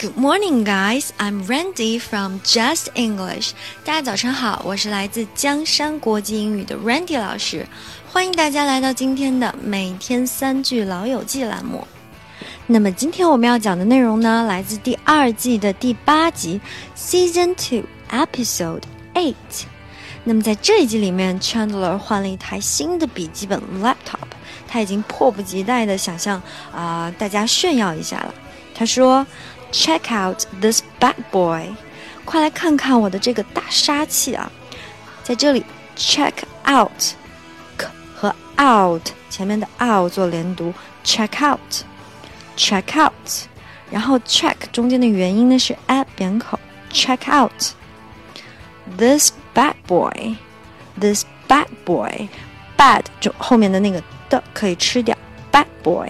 Good morning, guys. I'm Randy from Just English. 大家早上好，我是来自江山国际英语的 Randy 老师，欢迎大家来到今天的每天三句老友记栏目。那么今天我们要讲的内容呢，来自第二季的第八集，Season Two, Episode Eight。那么在这一集里面，Chandler 换了一台新的笔记本 laptop，他已经迫不及待的想向啊、大家炫耀一下了。他说。Check out this bad boy，快来看看我的这个大杀器啊！在这里，check out 和 out 前面的 out 做连读，check out，check out，然后 check 中间的元音呢是 a 扁口，check out this bad boy，this bad boy，bad 就后面的那个的可以吃掉，bad boy。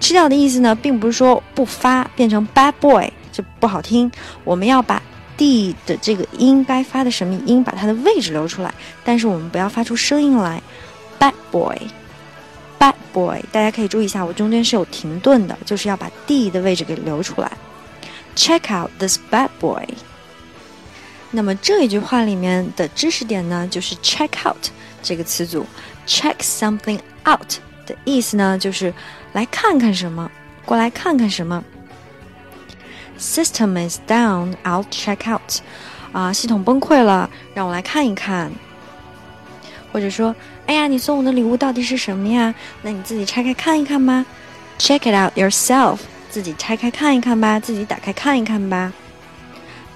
吃掉的意思呢，并不是说不发变成 bad boy 就不好听。我们要把 d 的这个音该发的什么音，把它的位置留出来。但是我们不要发出声音来，bad boy，bad boy。大家可以注意一下，我中间是有停顿的，就是要把 d 的位置给留出来。Check out this bad boy。那么这一句话里面的知识点呢，就是 check out 这个词组，check something out 的意思呢，就是来看看什么，过来看看什么。System is down, I'll check out。啊，系统崩溃了，让我来看一看。或者说，哎呀，你送我的礼物到底是什么呀？那你自己拆开看一看吧。Check it out yourself，自己拆开看一看吧，自己打开看一看吧。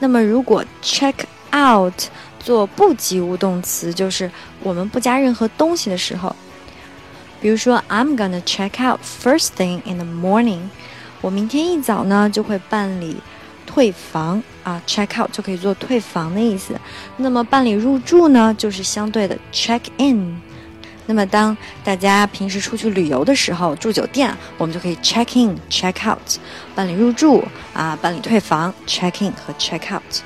那么，如果 check out 做不及物动词，就是我们不加任何东西的时候。比如说，I'm gonna check out first thing in the morning。我明天一早呢就会办理退房啊，check out 就可以做退房的意思。那么办理入住呢，就是相对的 check in。那么当大家平时出去旅游的时候，住酒店，我们就可以 check in、check out，办理入住啊，办理退房 check in 和 check out。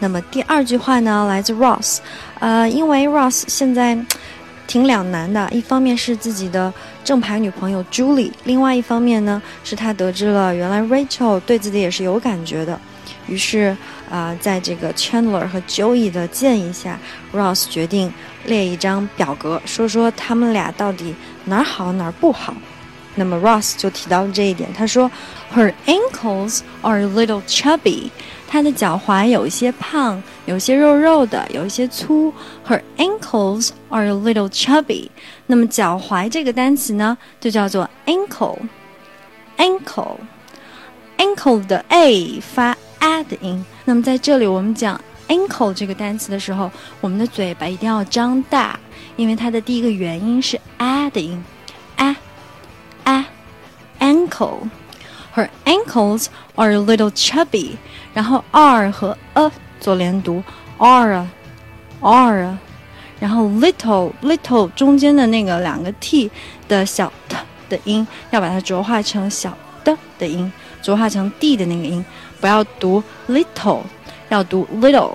那么第二句话呢，来自 Ross，呃，因为 Ross 现在。挺两难的，一方面是自己的正牌女朋友 Julie，另外一方面呢是他得知了原来 Rachel 对自己也是有感觉的，于是啊，在这个 Chandler 和 Joey 的建议下，Ross 决定列一张表格，说说他们俩到底哪儿好哪儿不好。那么 Ross 就提到了这一点，他说，Her ankles are a little chubby。她的脚踝有一些胖，有些肉肉的，有一些粗。Her ankles are a little chubby。那么脚踝这个单词呢，就叫做 ankle，ankle，ankle 的 a 发 a 的音。那么在这里我们讲 ankle 这个单词的时候，我们的嘴巴一定要张大，因为它的第一个元音是 a 的音，a a ankle。Her ankles are a little chubby。 然后 r 和 a 做连读，r r，然后 little little 中间的那个两个 t 的小 t 的音，要把它浊化成小的的音，浊化成 d 的那个音，不要读 little，要读 little。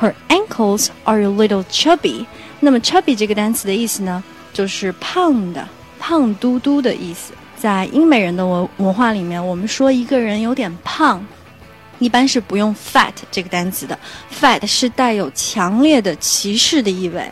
Her ankles are a little chubby。那么 chubby 这个单词的意思呢，就是胖的、胖嘟嘟的意思。在英美人的文文化里面，我们说一个人有点胖。一般是不用 fat 这个单词的，fat 是带有强烈的歧视的意味。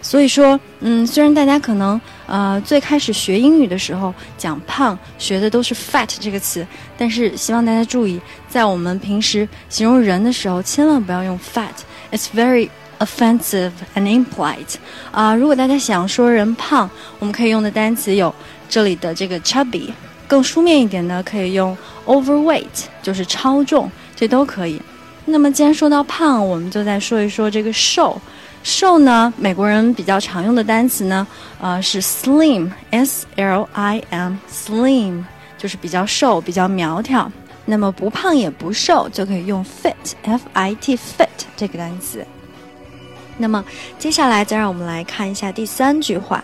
所以说，嗯，虽然大家可能呃最开始学英语的时候讲胖学的都是 fat 这个词，但是希望大家注意，在我们平时形容人的时候，千万不要用 fat，it's very offensive and impolite。啊，如果大家想说人胖，我们可以用的单词有这里的这个 chubby。更书面一点呢，可以用 overweight，就是超重，这都可以。那么既然说到胖，我们就再说一说这个瘦。瘦呢，美国人比较常用的单词呢，呃，是 slim，s l i m，slim，就是比较瘦，比较苗条。那么不胖也不瘦，就可以用 fit，f i t，fit 这个单词。那么接下来再让我们来看一下第三句话。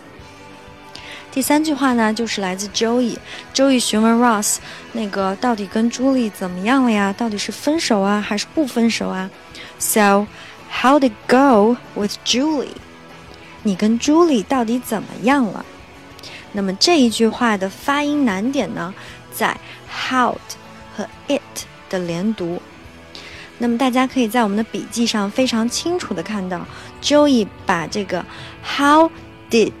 第三句话呢，就是来自 Joey。Joey 询问 Ross，那个到底跟朱莉怎么样了呀？到底是分手啊，还是不分手啊？So how did go with Julie？你跟朱莉到底怎么样了？那么这一句话的发音难点呢，在 how 和 it 的连读。那么大家可以在我们的笔记上非常清楚的看到，Joey 把这个 How did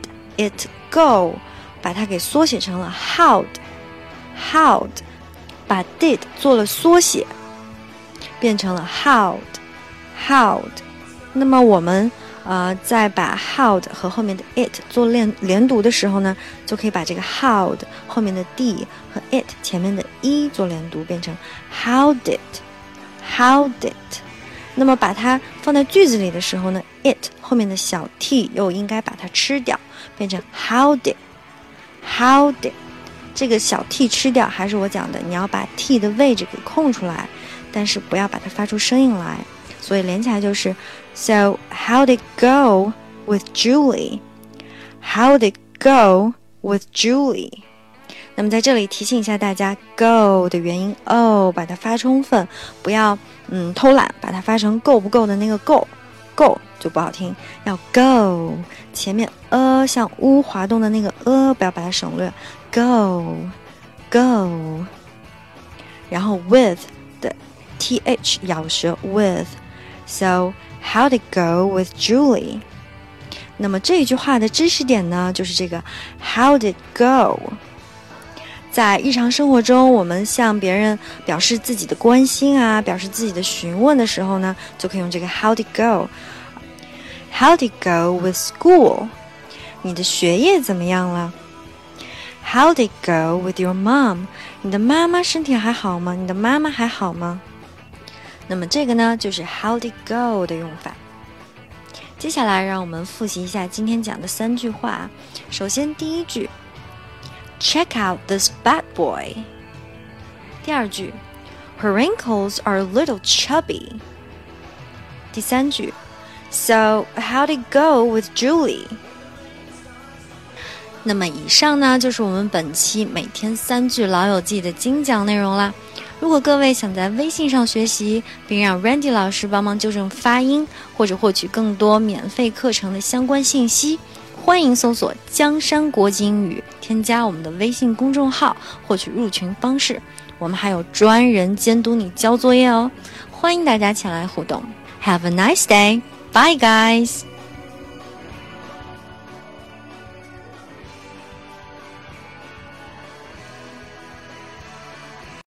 it go 把它给缩写成了 how'd，how'd，把 did 做了缩写，变成了 how'd，how'd。那么我们呃在把 how'd 和后面的 it 做连连读的时候呢，就可以把这个 how'd 后面的 d 和 it 前面的 e 做连读，变成 how did。How did？那么把它放在句子里的时候呢，it 后面的小 t 又应该把它吃掉，变成 How did？How did？这个小 t 吃掉，还是我讲的，你要把 t 的位置给空出来，但是不要把它发出声音来。所以连起来就是 So how did go with Julie？How did go with Julie？那么在这里提醒一下大家，go 的元音 o 把它发充分，不要嗯偷懒，把它发成够不够的那个够够就不好听，要 go 前面 a 像 u 滑动的那个 a 不要把它省略，go go，然后 with 的 th 咬舌 with，so how did go with Julie？那么这句话的知识点呢，就是这个 how did go。在日常生活中，我们向别人表示自己的关心啊，表示自己的询问的时候呢，就可以用这个 How did go? How did go with school? 你的学业怎么样了？How did go with your mom? 你的妈妈身体还好吗？你的妈妈还好吗？那么这个呢，就是 How did go 的用法。接下来，让我们复习一下今天讲的三句话。首先，第一句。Check out this bad boy. 第二句，Her wrinkles are a little chubby. 第三句，So how'd it go with Julie? 那么以上呢，就是我们本期每天三句老友记的精讲内容啦。如果各位想在微信上学习，并让 Randy 老师帮忙纠正发音，或者获取更多免费课程的相关信息。欢迎搜索“江山国际英语”，添加我们的微信公众号，获取入群方式。我们还有专人监督你交作业哦，欢迎大家前来互动。Have a nice day, bye guys.